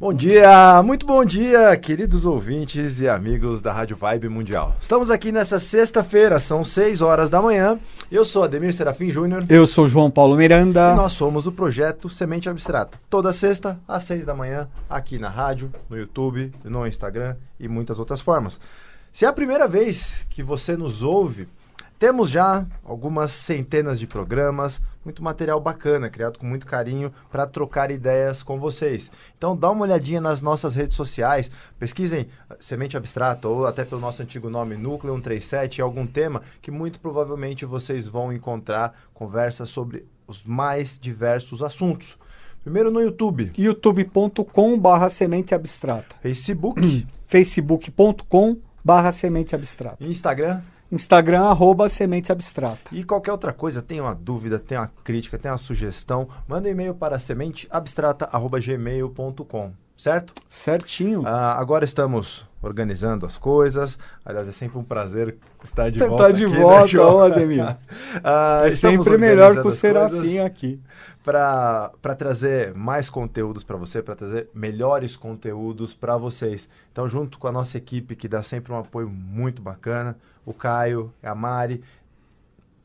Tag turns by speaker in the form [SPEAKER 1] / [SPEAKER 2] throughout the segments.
[SPEAKER 1] Bom dia, muito bom dia, queridos ouvintes e amigos da Rádio Vibe Mundial. Estamos aqui nessa sexta-feira, são 6 horas da manhã. Eu sou Ademir Serafim Júnior.
[SPEAKER 2] Eu sou João Paulo Miranda.
[SPEAKER 1] E nós somos o projeto Semente Abstrata. Toda sexta, às 6 da manhã, aqui na rádio, no YouTube, no Instagram e muitas outras formas. Se é a primeira vez que você nos ouve, temos já algumas centenas de programas, muito material bacana, criado com muito carinho para trocar ideias com vocês. Então dá uma olhadinha nas nossas redes sociais, pesquisem ah, Semente Abstrata ou até pelo nosso antigo nome Núcleo 137, algum tema que muito provavelmente vocês vão encontrar conversas sobre os mais diversos assuntos. Primeiro no YouTube.
[SPEAKER 2] youtube.com barra semente abstrata.
[SPEAKER 1] Facebook.
[SPEAKER 2] facebook.com barra semente abstrata.
[SPEAKER 1] Instagram.
[SPEAKER 2] Instagram, arroba Semente Abstrata.
[SPEAKER 1] E qualquer outra coisa, tem uma dúvida, tem uma crítica, tem uma sugestão, manda um e-mail para sementeabstrata.gmail.com, certo?
[SPEAKER 2] Certinho.
[SPEAKER 1] Ah, agora estamos organizando as coisas. Aliás, é sempre um prazer estar de
[SPEAKER 2] Tá
[SPEAKER 1] volta.
[SPEAKER 2] de
[SPEAKER 1] aqui,
[SPEAKER 2] volta,
[SPEAKER 1] né, João?
[SPEAKER 2] ó, Ademir.
[SPEAKER 1] Ah,
[SPEAKER 2] é sempre melhor que o Serafim aqui.
[SPEAKER 1] para trazer mais conteúdos para você, para trazer melhores conteúdos para vocês. Então, junto com a nossa equipe que dá sempre um apoio muito bacana, o Caio, a Mari,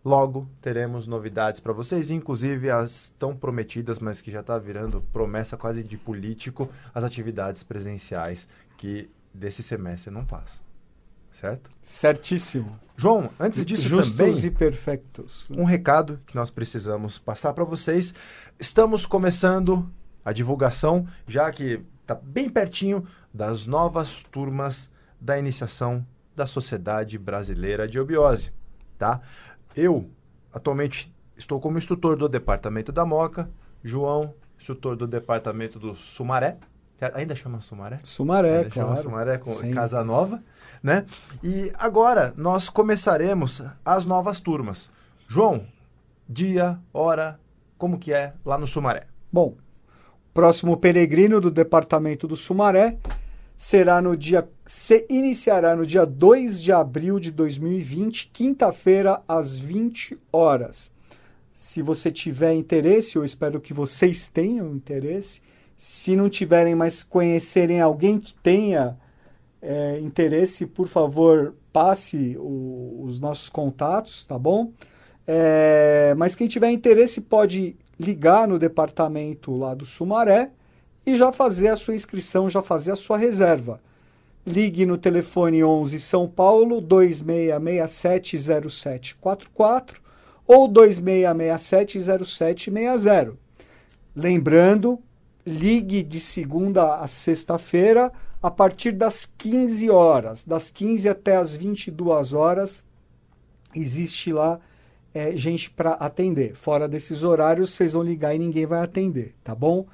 [SPEAKER 1] logo teremos novidades para vocês, inclusive as tão prometidas, mas que já está virando promessa quase de político, as atividades presenciais que desse semestre não passam. Certo?
[SPEAKER 2] Certíssimo.
[SPEAKER 1] João, antes disso
[SPEAKER 2] Justos
[SPEAKER 1] também
[SPEAKER 2] e perfeitos.
[SPEAKER 1] um recado que nós precisamos passar para vocês. Estamos começando a divulgação, já que está bem pertinho das novas turmas da iniciação da Sociedade Brasileira de Obiose, tá? Eu atualmente estou como instrutor do departamento da Moca, João, instrutor do departamento do Sumaré. Ainda chama Sumaré?
[SPEAKER 2] Sumaré,
[SPEAKER 1] Ainda chama
[SPEAKER 2] claro.
[SPEAKER 1] Sumaré com
[SPEAKER 2] Sim.
[SPEAKER 1] Casa Nova, né? E agora nós começaremos as novas turmas. João, dia, hora, como que é lá no Sumaré?
[SPEAKER 2] Bom, próximo peregrino do departamento do Sumaré será no dia se iniciará no dia 2 de abril de 2020, quinta-feira às 20 horas. Se você tiver interesse, eu espero que vocês tenham interesse. Se não tiverem, mas conhecerem alguém que tenha é, interesse, por favor, passe o- os nossos contatos, tá bom? É, mas quem tiver interesse pode ligar no departamento lá do Sumaré e já fazer a sua inscrição, já fazer a sua reserva. Ligue no telefone 11 São Paulo 26670744 ou 26670760. Lembrando, ligue de segunda a sexta-feira a partir das 15 horas, das 15 até as 22 horas, existe lá é, gente para atender. Fora desses horários, vocês vão ligar e ninguém vai atender, tá bom?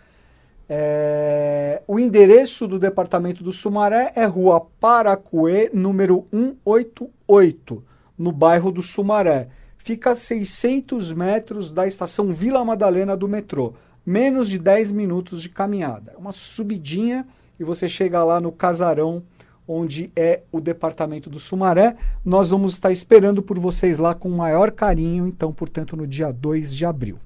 [SPEAKER 2] É, o endereço do departamento do Sumaré é Rua Paracuê, número 188, no bairro do Sumaré. Fica a 600 metros da estação Vila Madalena do metrô. Menos de 10 minutos de caminhada. É uma subidinha e você chega lá no casarão onde é o departamento do Sumaré. Nós vamos estar esperando por vocês lá com o maior carinho, então, portanto, no dia 2 de abril.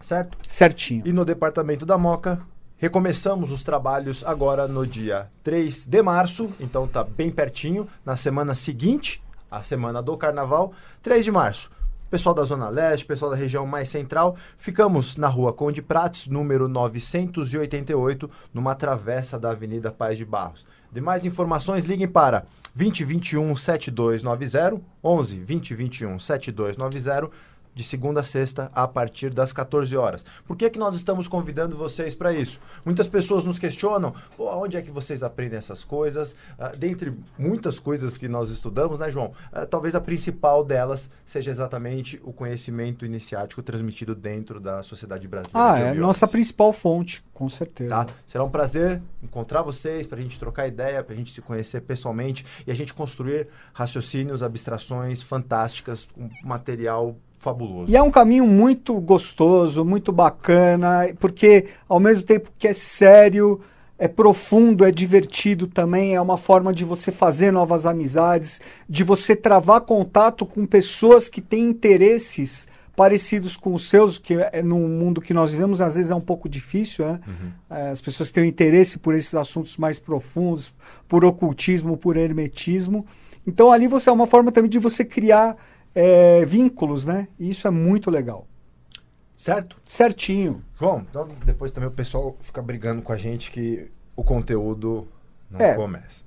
[SPEAKER 1] Certo?
[SPEAKER 2] Certinho.
[SPEAKER 1] E no departamento da Moca, recomeçamos os trabalhos agora no dia 3 de março, então tá bem pertinho, na semana seguinte, a semana do carnaval, 3 de março. Pessoal da Zona Leste, pessoal da região mais central, ficamos na rua Conde Prates, número 988, numa travessa da Avenida Paz de Barros. Demais informações, liguem para 2021 7290, 11 2021 7290, de segunda a sexta a partir das 14 horas. Por que, que nós estamos convidando vocês para isso? Muitas pessoas nos questionam, Pô, onde é que vocês aprendem essas coisas? Ah, dentre muitas coisas que nós estudamos, né, João? Ah, talvez a principal delas seja exatamente o conhecimento iniciático transmitido dentro da sociedade brasileira.
[SPEAKER 2] Ah, é
[SPEAKER 1] Obiose.
[SPEAKER 2] nossa principal fonte, com certeza.
[SPEAKER 1] Tá? Será um prazer encontrar vocês, para a gente trocar ideia, para a gente se conhecer pessoalmente e a gente construir raciocínios, abstrações fantásticas, um material fabuloso.
[SPEAKER 2] E é um caminho muito gostoso, muito bacana, porque ao mesmo tempo que é sério, é profundo, é divertido também, é uma forma de você fazer novas amizades, de você travar contato com pessoas que têm interesses parecidos com os seus, que é no mundo que nós vivemos, às vezes é um pouco difícil, né? É, As pessoas têm interesse por esses assuntos mais profundos, por ocultismo, por hermetismo. Então ali você é uma forma também de você criar é, vínculos, né? E isso é muito legal.
[SPEAKER 1] Certo?
[SPEAKER 2] Certinho.
[SPEAKER 1] João, então depois também o pessoal fica brigando com a gente que o conteúdo não
[SPEAKER 2] É.
[SPEAKER 1] começa.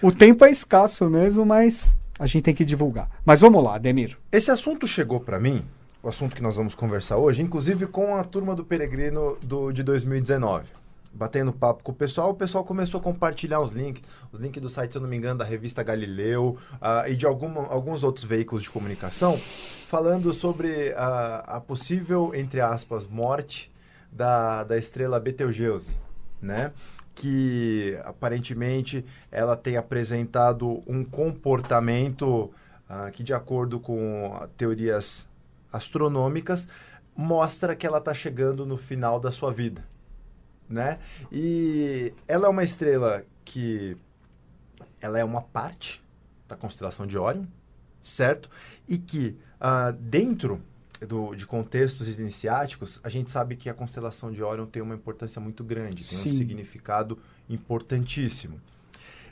[SPEAKER 2] O tempo é escasso mesmo, mas a gente tem que divulgar. Mas vamos lá, Ademir.
[SPEAKER 1] Esse assunto chegou para mim, o assunto que nós vamos conversar hoje, inclusive com a turma do Peregrino do, de 2019. Batendo papo com o pessoal, o pessoal começou a compartilhar os links, os links do site, se eu não me engano, da revista Galileu ah, e de alguns outros veículos de comunicação, falando sobre ah, a possível, entre aspas, morte da, da estrela Betelgeuse, né? Que aparentemente ela tem apresentado um comportamento ah, que, de acordo com teorias astronômicas, mostra que ela está chegando no final da sua vida, né? E ela é uma estrela que ela é uma parte da constelação de Órion, certo? E que ah, dentro do- de contextos iniciáticos, a gente sabe que a constelação de Órion tem uma importância muito grande, tem
[SPEAKER 2] Sim.
[SPEAKER 1] um significado importantíssimo.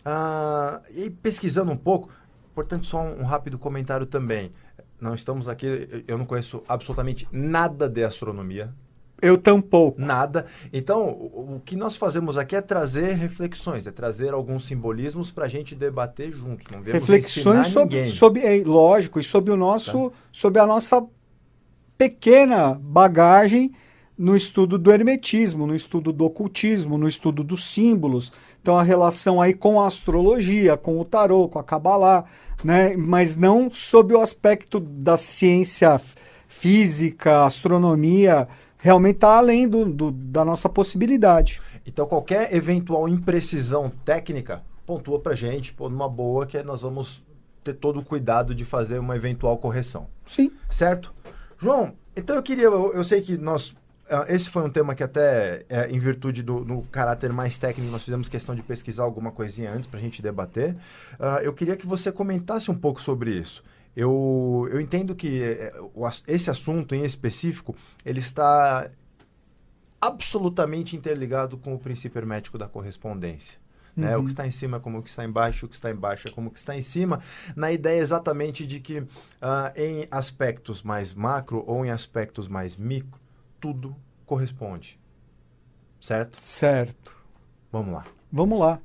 [SPEAKER 1] Ah, e pesquisando um pouco, importante só um, um rápido comentário também. Não estamos aqui, eu não conheço absolutamente nada de astronomia,
[SPEAKER 2] Eu tampouco.
[SPEAKER 1] Nada. Então, o, que nós fazemos aqui é trazer reflexões, é trazer alguns simbolismos para a gente debater juntos. Não
[SPEAKER 2] Reflexões sobre, sobre é, lógico, e sobre o nosso, sobre a nossa pequena bagagem no estudo do hermetismo, no estudo do ocultismo, no estudo dos símbolos. Então a relação aí com a astrologia, com o tarô, com a Kabbalah, né? Mas não sob o aspecto da ciência física, astronomia, realmente está além do, do- da nossa possibilidade.
[SPEAKER 1] Então, qualquer eventual imprecisão técnica, pontua para gente, pô, numa boa, que nós vamos ter todo o cuidado de fazer uma eventual correção.
[SPEAKER 2] Sim.
[SPEAKER 1] Certo? João, então eu queria, eu, eu sei que nós, ah, esse foi um tema que até, é, em virtude do, do caráter mais técnico, nós fizemos questão de pesquisar alguma coisinha antes para a gente debater. Ah, eu queria que você comentasse um pouco sobre isso. Eu, eu entendo que eh, esse assunto em específico, ele está absolutamente interligado com o princípio hermético da correspondência. Né? O
[SPEAKER 2] Uhum.
[SPEAKER 1] que está em cima é como o que está embaixo, o que está embaixo é como o que está em cima, na ideia exatamente de que ah, em aspectos mais macro ou em aspectos mais micro, tudo corresponde. Certo?
[SPEAKER 2] Certo.
[SPEAKER 1] Vamos lá.
[SPEAKER 2] Vamos lá.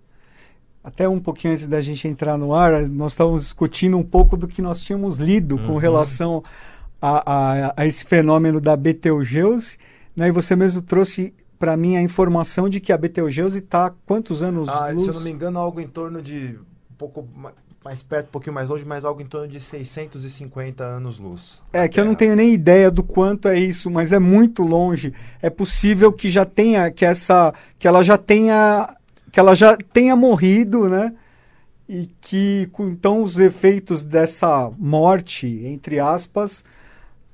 [SPEAKER 2] Até um pouquinho antes da gente entrar no ar, nós estávamos discutindo um pouco do que nós tínhamos lido com
[SPEAKER 1] Uhum.
[SPEAKER 2] relação a, a- a esse fenômeno da Betelgeuse, né? E você mesmo trouxe para mim a informação de que a Betelgeuse está quantos anos
[SPEAKER 1] Ah,
[SPEAKER 2] luz?
[SPEAKER 1] se eu não me engano, algo em torno de um pouco ma- mais perto, um pouquinho mais longe, mas algo em torno de 650 anos-luz.
[SPEAKER 2] É que eu não tenho nem ideia do quanto é isso, mas é muito longe. É possível que já tenha que essa que ela já tenha que ela já tenha morrido, né? E que então os efeitos dessa morte, entre aspas,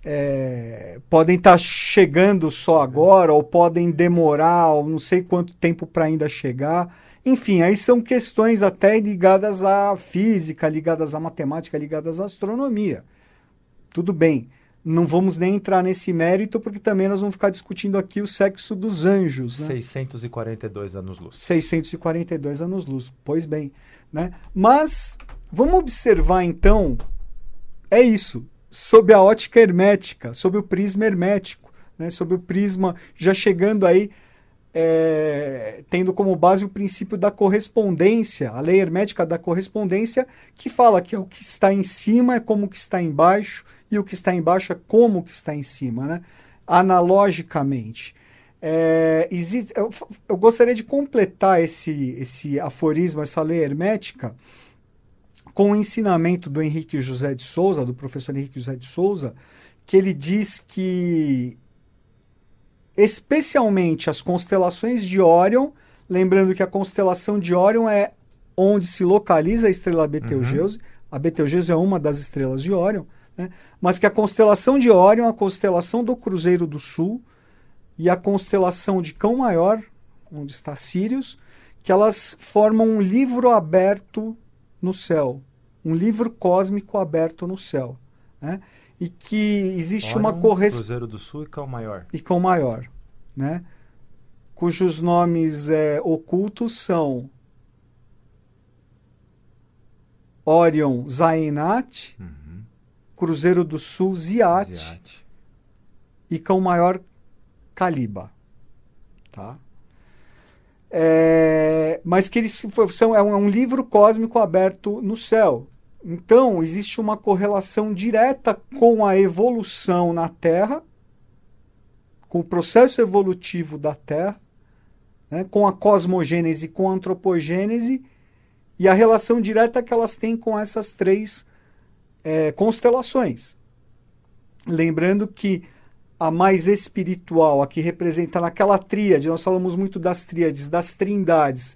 [SPEAKER 2] é, podem estar chegando só agora ou podem demorar, ou não sei quanto tempo para ainda chegar. Enfim, aí são questões até ligadas à física, ligadas à matemática, ligadas à astronomia tudo bem. Não vamos nem entrar nesse mérito, porque também nós vamos ficar discutindo aqui o sexo dos anjos, né?
[SPEAKER 1] 642 anos-luz.
[SPEAKER 2] 642 anos-luz. Pois bem, né? Mas vamos observar então, é isso, sob a ótica hermética, sob o prisma hermético, né? sob o prisma já chegando aí, é, tendo como base o princípio da correspondência, a lei hermética da correspondência, que fala que o que está em cima é como o que está embaixo e o que está embaixo é como o que está em cima, né? analogicamente. É, existe, eu, eu gostaria de completar esse, esse aforismo, essa lei hermética, com o ensinamento do Henrique José de Souza, do professor Henrique José de Souza, que ele diz que, especialmente as constelações de Órion, lembrando que a constelação de Órion é onde se localiza a estrela Betelgeuse, a Betelgeuse é uma das estrelas de Órion, né? mas que a constelação de Órion, a constelação do Cruzeiro do Sul e a constelação de Cão Maior, onde está Sirius, que elas formam um livro aberto no céu, um livro cósmico aberto no céu. né? e que existe uma correspondência.
[SPEAKER 1] Cruzeiro do Sul e Cão Maior.
[SPEAKER 2] E Cão Maior, né? Cujos nomes é, ocultos são Orion Zainat,
[SPEAKER 1] Uhum.
[SPEAKER 2] Cruzeiro do Sul Ziat,
[SPEAKER 1] Ziate.
[SPEAKER 2] e Cão Maior Caliba. Tá? É, mas que eles são, é, um, é um livro cósmico aberto no céu. Então, existe uma correlação direta com a evolução na Terra, com o processo evolutivo da Terra, né, com a cosmogênese, com a antropogênese, e a relação direta que elas têm com essas três é, constelações. Lembrando que a mais espiritual, a que representa naquela tríade, nós falamos muito das tríades, das trindades,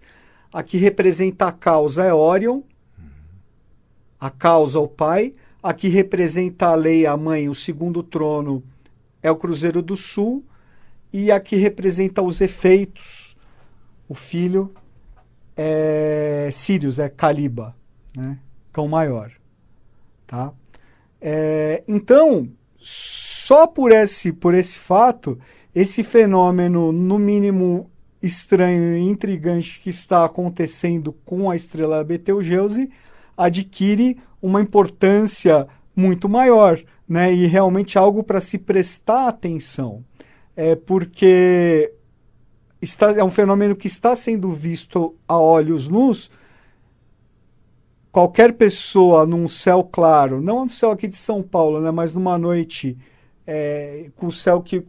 [SPEAKER 2] a que representa a causa é Orion, a causa o pai, a que representa a lei, a mãe, o segundo trono é o Cruzeiro do Sul, e a que representa os efeitos, o filho é Sirius, é Caliba, né? cão maior. Tá? É, então, só por esse, por esse fato, esse fenômeno, no mínimo estranho e intrigante que está acontecendo com a estrela Betelgeuse, adquire uma importância muito maior, né? E realmente algo para se prestar atenção. É porque está, é um fenômeno que está sendo visto a olhos nus. Qualquer pessoa num céu claro, não no céu aqui de São Paulo, né, mas numa noite é, com o céu que,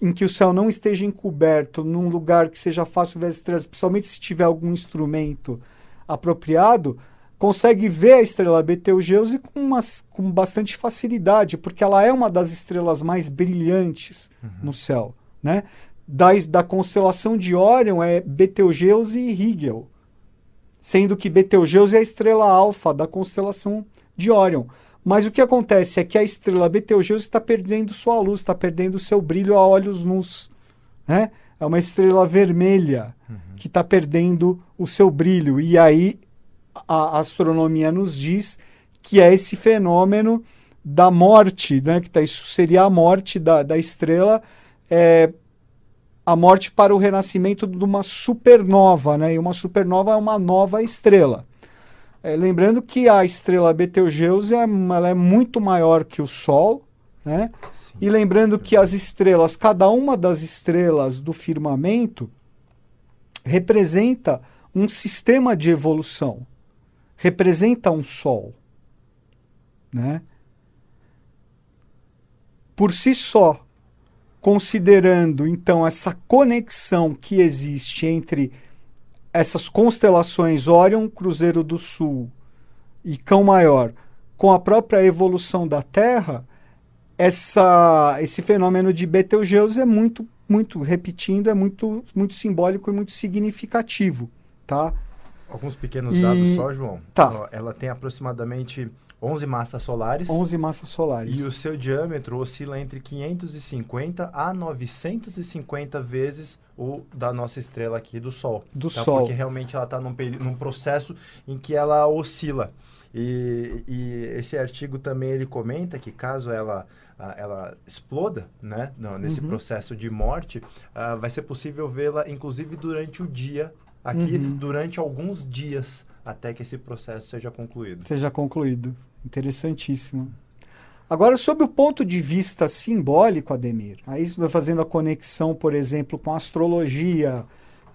[SPEAKER 2] em que o céu não esteja encoberto, num lugar que seja fácil ver as estrelas, principalmente se tiver algum instrumento apropriado, consegue ver a estrela Betelgeuse com, umas, com bastante facilidade, porque ela é uma das estrelas mais brilhantes uhum. no céu. Né? Da, da constelação de Órion é Betelgeuse e Rigel, sendo que Betelgeuse é a estrela alfa da constelação de Órion. Mas o que acontece é que a estrela Betelgeuse está perdendo sua luz, está perdendo seu brilho a olhos nus. Né? É uma estrela vermelha uhum. que está perdendo o seu brilho. E aí a astronomia nos diz que é esse fenômeno da morte, né? que tá, isso seria a morte da, da estrela, é, a morte para o renascimento de uma supernova. Né? E uma supernova é uma nova estrela. É, lembrando que a estrela Betelgeuse é, ela é muito maior que o Sol, né? E lembrando que as estrelas, cada uma das estrelas do firmamento, representa um sistema de evolução, representa um Sol, né? Por si só, considerando então essa conexão que existe entre essas constelações Órion, Cruzeiro do Sul e Cão Maior, com a própria evolução da Terra, essa, esse fenômeno de Betelgeuse é muito, muito, repetindo, é muito, muito simbólico e muito significativo, tá?
[SPEAKER 1] Alguns pequenos e... dados só, João.
[SPEAKER 2] Tá.
[SPEAKER 1] Ela tem aproximadamente 11 massas solares.
[SPEAKER 2] 11 massas solares.
[SPEAKER 1] E o seu diâmetro oscila entre 550 a 950 vezes o da nossa estrela aqui do Sol.
[SPEAKER 2] Do tá? Sol.
[SPEAKER 1] Porque realmente ela está num, num, processo em que ela oscila. E, e, esse artigo também ele comenta que caso ela ela exploda, né, não, nesse uhum. processo de morte, uh, vai ser possível vê-la, inclusive durante o dia aqui, uhum. durante alguns dias até que esse processo seja concluído.
[SPEAKER 2] Seja concluído. Interessantíssimo. Agora, sob o ponto de vista simbólico, Ademir, aí vai fazendo a conexão, por exemplo, com a astrologia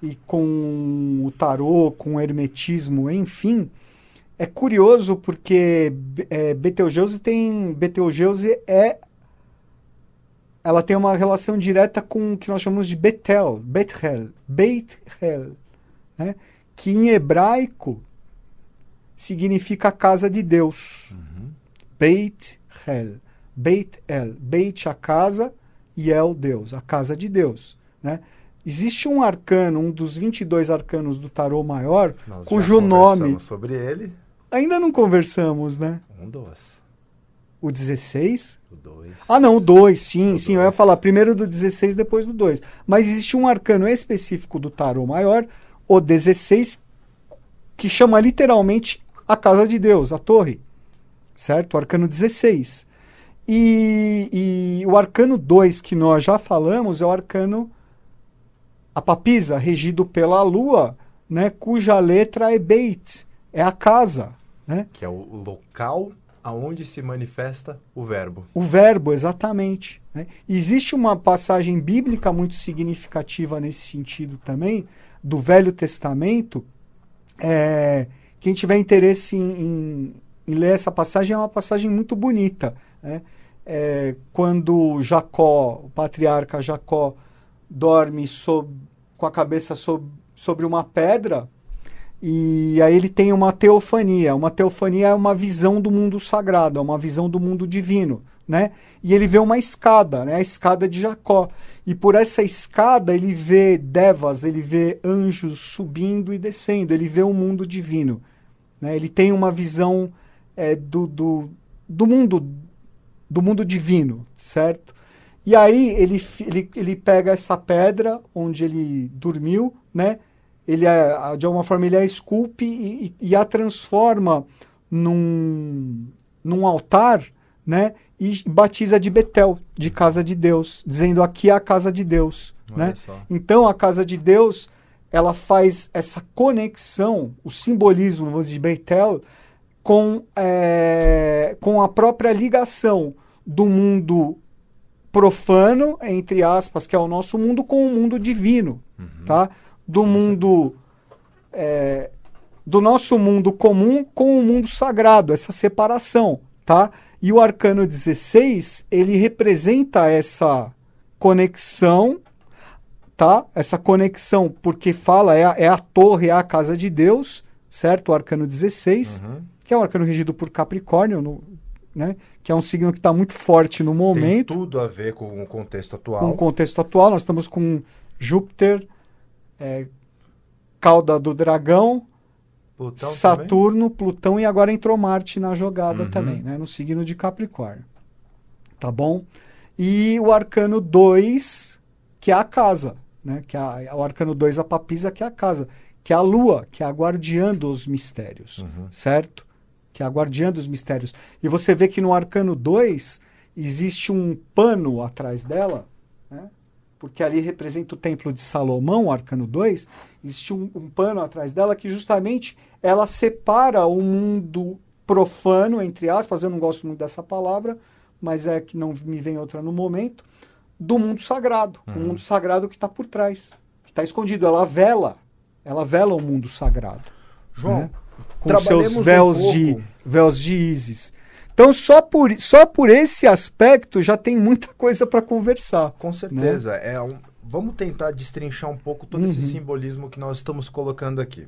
[SPEAKER 2] e com o tarô, com o hermetismo, enfim, é curioso porque é, Betelgeuse tem Betelgeuse é ela tem uma relação direta com o que nós chamamos de Betel, Bethel, Bethel, né? que em hebraico significa casa de Deus. Uhum. Beit El. Beit El. Beit a casa e El Deus, a casa de Deus. Né? Existe um arcano, um dos 22 arcanos do tarô maior,
[SPEAKER 1] Nós
[SPEAKER 2] cujo nome.
[SPEAKER 1] sobre ele.
[SPEAKER 2] Ainda não conversamos, né?
[SPEAKER 1] Um dos.
[SPEAKER 2] O 16?
[SPEAKER 1] O 2.
[SPEAKER 2] Ah, não, o 2, sim, o sim. Dois. Eu ia falar primeiro do 16, depois do 2. Mas existe um arcano específico do tarô maior, o 16, que chama literalmente a casa de Deus, a torre certo? O arcano 16. E, e o arcano 2 que nós já falamos é o arcano a papisa, regido pela lua, né, cuja letra é Beit, é a casa, né?
[SPEAKER 1] Que é o local aonde se manifesta o verbo.
[SPEAKER 2] O verbo, exatamente. Né? Existe uma passagem bíblica muito significativa nesse sentido também, do Velho Testamento. É, quem tiver interesse em, em, em, ler essa passagem, é uma passagem muito bonita. Né? É, quando Jacó, o patriarca Jacó, dorme sob, com a cabeça sob, sobre uma pedra, e aí ele tem uma teofania. Uma teofania é uma visão do mundo sagrado, é uma visão do mundo divino, né? E ele vê uma escada, né? A escada de Jacó. E por essa escada ele vê devas, ele vê anjos subindo e descendo, ele vê o um mundo divino. Né? Ele tem uma visão é, do, do, do mundo do mundo divino, certo? E aí ele, ele, ele pega essa pedra onde ele dormiu, né? ele é, de alguma forma ele a esculpe e, e, a transforma num, num altar, né? E batiza de Betel, de casa de Deus, dizendo aqui é a casa de Deus, Olha né? Só. Então a casa de Deus, ela faz essa conexão, o simbolismo vamos dizer, de Betel com, é, com a própria ligação do mundo profano, entre aspas, que é o nosso mundo, com o mundo divino, uhum. tá? do mundo é, do nosso mundo comum com o mundo sagrado, essa separação, tá? E o arcano 16, ele representa essa conexão, tá? Essa conexão, porque fala, é a, é a torre, é a casa de Deus, certo? O arcano 16, uhum. que é um arcano regido por Capricórnio, no, né? Que é um signo que está muito forte no momento.
[SPEAKER 1] Tem tudo a ver com o contexto atual.
[SPEAKER 2] Com o contexto atual, nós estamos com Júpiter, é, cauda do dragão, Plutão Saturno, também? Plutão e agora entrou Marte na jogada uhum. também, né? No signo de Capricórnio. Tá bom? E o arcano 2, que é a casa, né? Que é a, o arcano 2, a papisa, que é a casa, que é a lua, que é a guardiã dos mistérios, uhum. certo? Que é a guardiã dos mistérios. E você vê que no arcano 2 existe um pano atrás dela, né? porque ali representa o templo de Salomão, o arcano 2, existe um, um, pano atrás dela que justamente ela separa o mundo profano, entre aspas, eu não gosto muito dessa palavra, mas é que não me vem outra no momento, do mundo sagrado, uhum. o mundo sagrado que está por trás, que está escondido, ela vela, ela vela o mundo sagrado.
[SPEAKER 1] João, né?
[SPEAKER 2] com seus véus, um de, véus de Ísis. Então, só por, só por esse aspecto já tem muita coisa para conversar.
[SPEAKER 1] Com né? certeza. Né? É um, vamos tentar destrinchar um pouco todo uhum. esse simbolismo que nós estamos colocando aqui.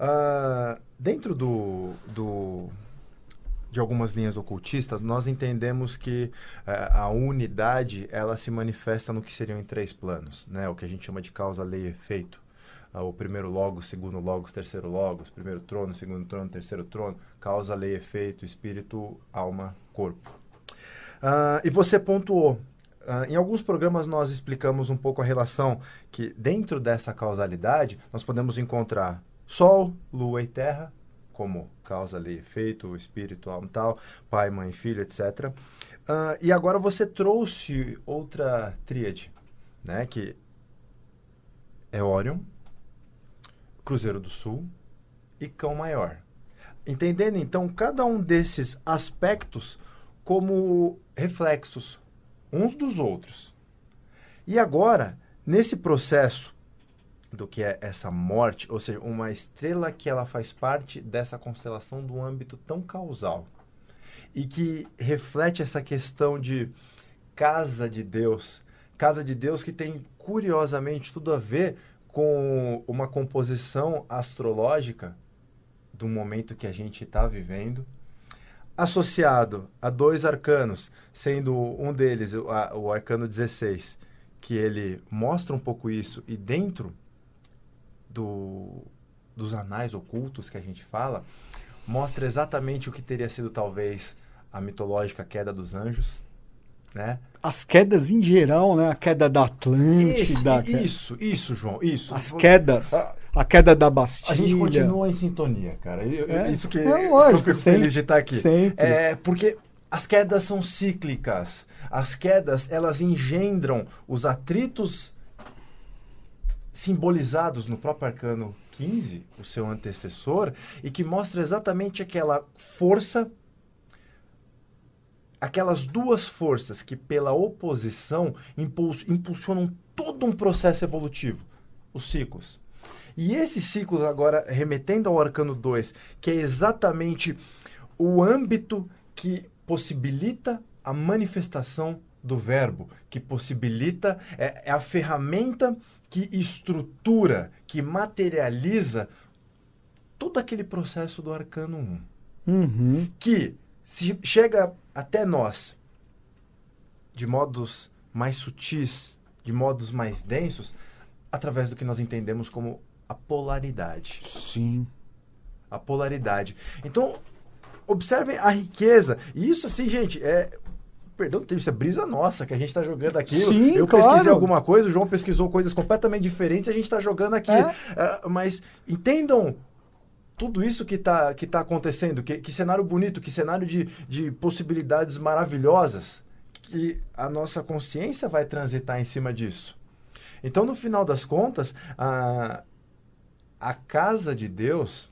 [SPEAKER 1] Uh, dentro do, do, de algumas linhas ocultistas, nós entendemos que uh, a unidade ela se manifesta no que seriam em três planos, né? o que a gente chama de causa, lei e efeito o primeiro logos, segundo logos, terceiro logos, primeiro trono, segundo trono, terceiro trono, causa, lei, efeito, espírito, alma, corpo. Uh, e você pontuou. Uh, em alguns programas nós explicamos um pouco a relação que dentro dessa causalidade nós podemos encontrar Sol, Lua e Terra como causa, lei, efeito, espírito, alma tal, pai, mãe, filho, etc. Uh, ah, e agora você trouxe outra tríade, né, que é Orion, Cruzeiro do Sul e Cão Maior. Entendendo então cada um desses aspectos como reflexos uns dos outros. E agora, nesse processo do que é essa morte, ou seja, uma estrela que ela faz parte dessa constelação do âmbito tão causal e que reflete essa questão de casa de Deus, casa de Deus que tem curiosamente tudo a ver com uma composição astrológica do momento que a gente está vivendo, associado a dois arcanos, sendo um deles o, o arcano 16, que ele mostra um pouco isso, e dentro do, dos anais ocultos que a gente fala, mostra exatamente o que teria sido talvez a mitológica queda dos anjos, né?
[SPEAKER 2] As quedas em geral, né? A queda da Atlântida.
[SPEAKER 1] Esse, isso, isso, João, isso.
[SPEAKER 2] As quedas. A, a queda da Bastilha.
[SPEAKER 1] A gente continua em sintonia, cara. Eu, é, isso que, é lógico, eu fico sempre, feliz de estar aqui.
[SPEAKER 2] Sempre.
[SPEAKER 1] É, porque as quedas são cíclicas. As quedas, elas engendram os atritos simbolizados no próprio arcano 15, o seu antecessor, e que mostra exatamente aquela força aquelas duas forças que pela oposição impulsionam todo um processo evolutivo, os ciclos. E esses ciclos agora remetendo ao arcano 2, que é exatamente o âmbito que possibilita a manifestação do verbo, que possibilita, é, é a ferramenta que estrutura, que materializa todo aquele processo do arcano 1.
[SPEAKER 2] Uhum.
[SPEAKER 1] Que se chega até nós de modos mais sutis, de modos mais densos, através do que nós entendemos como a polaridade.
[SPEAKER 2] Sim.
[SPEAKER 1] A polaridade. Então, observem a riqueza. E isso, assim, gente, é. Perdão, isso é brisa nossa que a gente está jogando aqui.
[SPEAKER 2] Sim,
[SPEAKER 1] eu
[SPEAKER 2] claro.
[SPEAKER 1] pesquisei alguma coisa, o João pesquisou coisas completamente diferentes, a gente está jogando aqui.
[SPEAKER 2] É.
[SPEAKER 1] Uh, mas entendam tudo isso que está que tá acontecendo, que, que cenário bonito, que cenário de, de possibilidades maravilhosas, que a nossa consciência vai transitar em cima disso. Então, no final das contas, a, a casa de Deus,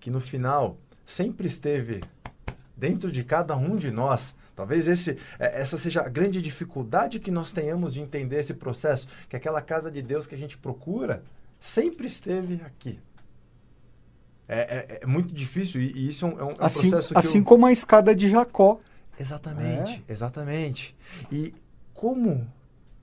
[SPEAKER 1] que no final sempre esteve dentro de cada um de nós. Talvez esse, essa seja a grande dificuldade que nós tenhamos de entender esse processo, que aquela casa de Deus que a gente procura sempre esteve aqui. É, é, é muito difícil e, e isso é um, é um
[SPEAKER 2] assim,
[SPEAKER 1] processo que
[SPEAKER 2] Assim
[SPEAKER 1] eu...
[SPEAKER 2] como a escada de Jacó.
[SPEAKER 1] Exatamente, exatamente. E como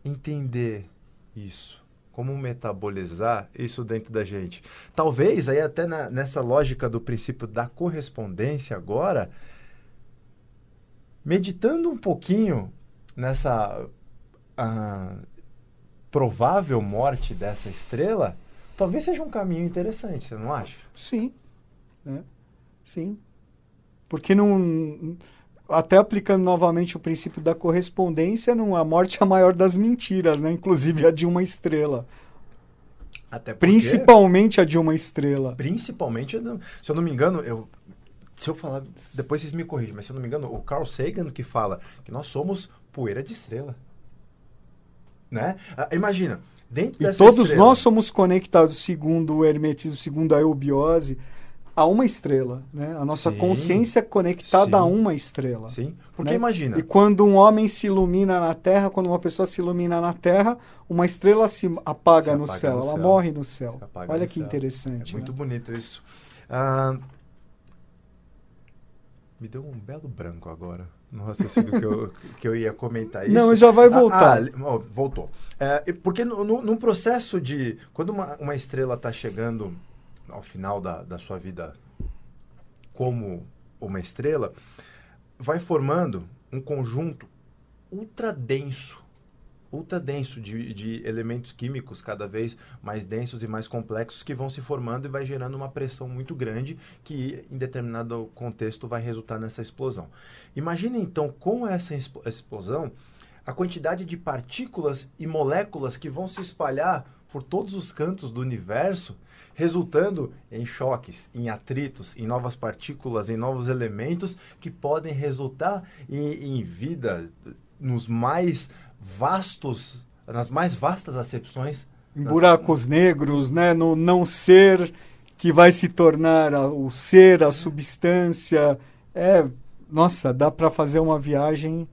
[SPEAKER 1] entender isso? como metabolizar isso dentro da gente. Talvez aí até na, nessa lógica do princípio da correspondência agora, meditando um pouquinho nessa uh, provável morte dessa estrela, talvez seja um caminho interessante, você não acha?
[SPEAKER 2] Sim, né? sim, porque não até aplicando novamente o princípio da correspondência, não, a morte é a maior das mentiras, né? Inclusive a de uma estrela.
[SPEAKER 1] Até porque,
[SPEAKER 2] principalmente a de uma estrela.
[SPEAKER 1] Principalmente, se eu não me engano, eu se eu falar, depois vocês me corrigem, mas se eu não me engano, o Carl Sagan que fala que nós somos poeira de estrela. Né? Ah, imagina, dentro
[SPEAKER 2] e
[SPEAKER 1] dessa
[SPEAKER 2] todos
[SPEAKER 1] estrela,
[SPEAKER 2] nós somos conectados, segundo o hermetismo, segundo a eubiose, a uma estrela, né? A nossa
[SPEAKER 1] Sim,
[SPEAKER 2] consciência é conectada
[SPEAKER 1] sim.
[SPEAKER 2] a uma estrela.
[SPEAKER 1] Sim, porque
[SPEAKER 2] né?
[SPEAKER 1] imagina.
[SPEAKER 2] E quando um homem se ilumina na Terra, quando uma pessoa se ilumina na Terra, uma estrela se apaga,
[SPEAKER 1] Se
[SPEAKER 2] no,
[SPEAKER 1] apaga
[SPEAKER 2] céu,
[SPEAKER 1] no
[SPEAKER 2] ela
[SPEAKER 1] céu.
[SPEAKER 2] morre no céu. Olha
[SPEAKER 1] no
[SPEAKER 2] que
[SPEAKER 1] céu.
[SPEAKER 2] interessante.
[SPEAKER 1] É muito
[SPEAKER 2] né?
[SPEAKER 1] bonito isso. Ah, me deu um belo branco agora no raciocínio que, eu, que eu ia comentar isso.
[SPEAKER 2] Não, já vai
[SPEAKER 1] Ah,
[SPEAKER 2] voltar.
[SPEAKER 1] ah, ó, voltou. É, porque no, no, num processo de. Quando uma, uma estrela está chegando ao final da, da sua vida como uma estrela, vai formando um conjunto ultra denso. Ultra denso de, de elementos químicos cada vez mais densos e mais complexos que vão se formando e vai gerando uma pressão muito grande que em determinado contexto vai resultar nessa explosão. Imagine então com essa explosão a quantidade de partículas e moléculas que vão se espalhar por todos os cantos do universo, resultando em choques, em atritos, em novas partículas, em novos elementos que podem resultar em, em vida nos mais vastos, nas mais vastas acepções.
[SPEAKER 2] Em
[SPEAKER 1] das-
[SPEAKER 2] buracos negros, né? No não ser que vai se tornar a- o ser, a substância. É, nossa, dá para fazer uma viagem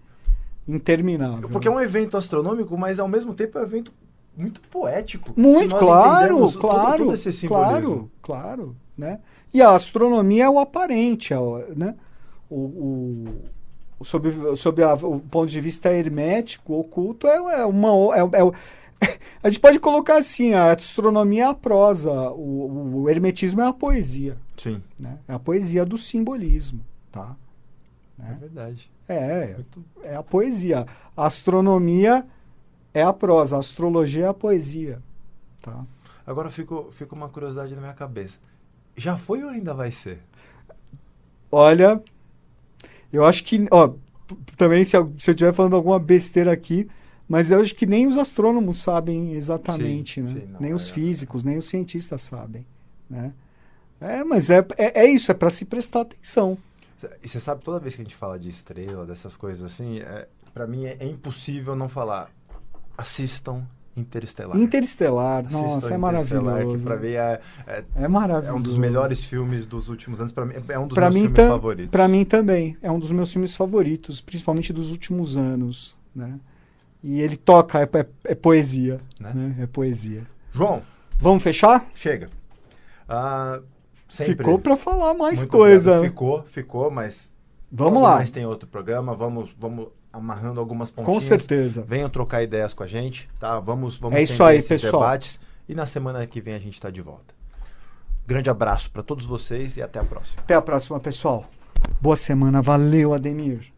[SPEAKER 2] interminável.
[SPEAKER 1] Porque é um evento astronômico, mas ao mesmo tempo é um evento muito poético.
[SPEAKER 2] Muito, claro,
[SPEAKER 1] todo-
[SPEAKER 2] claro,
[SPEAKER 1] todo simbolismo.
[SPEAKER 2] claro, claro, né? E a astronomia é o aparente, é o- né? O, o- sob, sob a- o ponto de vista hermético, oculto, é, é uma... É, é a gente pode colocar assim, a astronomia é a prosa, o, o hermetismo é a poesia,
[SPEAKER 1] Sim,
[SPEAKER 2] né? É a poesia do simbolismo, tá?
[SPEAKER 1] é
[SPEAKER 2] Né?
[SPEAKER 1] verdade.
[SPEAKER 2] É, é a poesia. A astronomia é a prosa, a astrologia é a poesia, tá?
[SPEAKER 1] Agora fica fica uma curiosidade na minha cabeça. Já foi ou ainda vai ser?
[SPEAKER 2] Olha, eu acho que, ó, também se, eu- se eu estiver falando alguma besteira aqui, mas eu acho que nem os astrônomos sabem exatamente,
[SPEAKER 1] Sim,
[SPEAKER 2] né?
[SPEAKER 1] sim, não,
[SPEAKER 2] nem
[SPEAKER 1] é,
[SPEAKER 2] os físicos, nem os cientistas sabem, né? É, mas é, é, é isso, é para se prestar atenção.
[SPEAKER 1] E você sabe, toda vez que a gente fala de estrela, dessas coisas assim, é, para mim é, é impossível não falar. Assistam Interestelar.
[SPEAKER 2] Interestelar,
[SPEAKER 1] Assistam
[SPEAKER 2] nossa, é maravilhoso.
[SPEAKER 1] Pra mim é, é,
[SPEAKER 2] É maravilhoso.
[SPEAKER 1] é um dos melhores filmes dos últimos anos. Pra mim, é um dos
[SPEAKER 2] Pra
[SPEAKER 1] meus filmes
[SPEAKER 2] tam-
[SPEAKER 1] favoritos.
[SPEAKER 2] pra mim também. É um dos meus filmes favoritos, principalmente dos últimos anos. Né? E ele toca, é, é- é poesia.
[SPEAKER 1] Né?
[SPEAKER 2] né? É poesia.
[SPEAKER 1] João,
[SPEAKER 2] Vamos fechar?
[SPEAKER 1] chega. Ah, sempre.
[SPEAKER 2] Ficou pra falar mais
[SPEAKER 1] Muito
[SPEAKER 2] coisa.
[SPEAKER 1] obrigado. Ficou, ficou, mas.
[SPEAKER 2] Vamos lá.
[SPEAKER 1] mais tem outro programa. Vamos, vamos amarrando algumas
[SPEAKER 2] Com
[SPEAKER 1] pontinhas.
[SPEAKER 2] certeza.
[SPEAKER 1] Venham trocar ideias com a gente, tá? Vamos, vamos
[SPEAKER 2] É isso aí,
[SPEAKER 1] esses
[SPEAKER 2] pessoal.
[SPEAKER 1] debates. E na semana que vem a gente está de volta. Grande abraço para todos vocês e até a próxima.
[SPEAKER 2] Até a próxima, pessoal. Boa semana. Valeu, Ademir.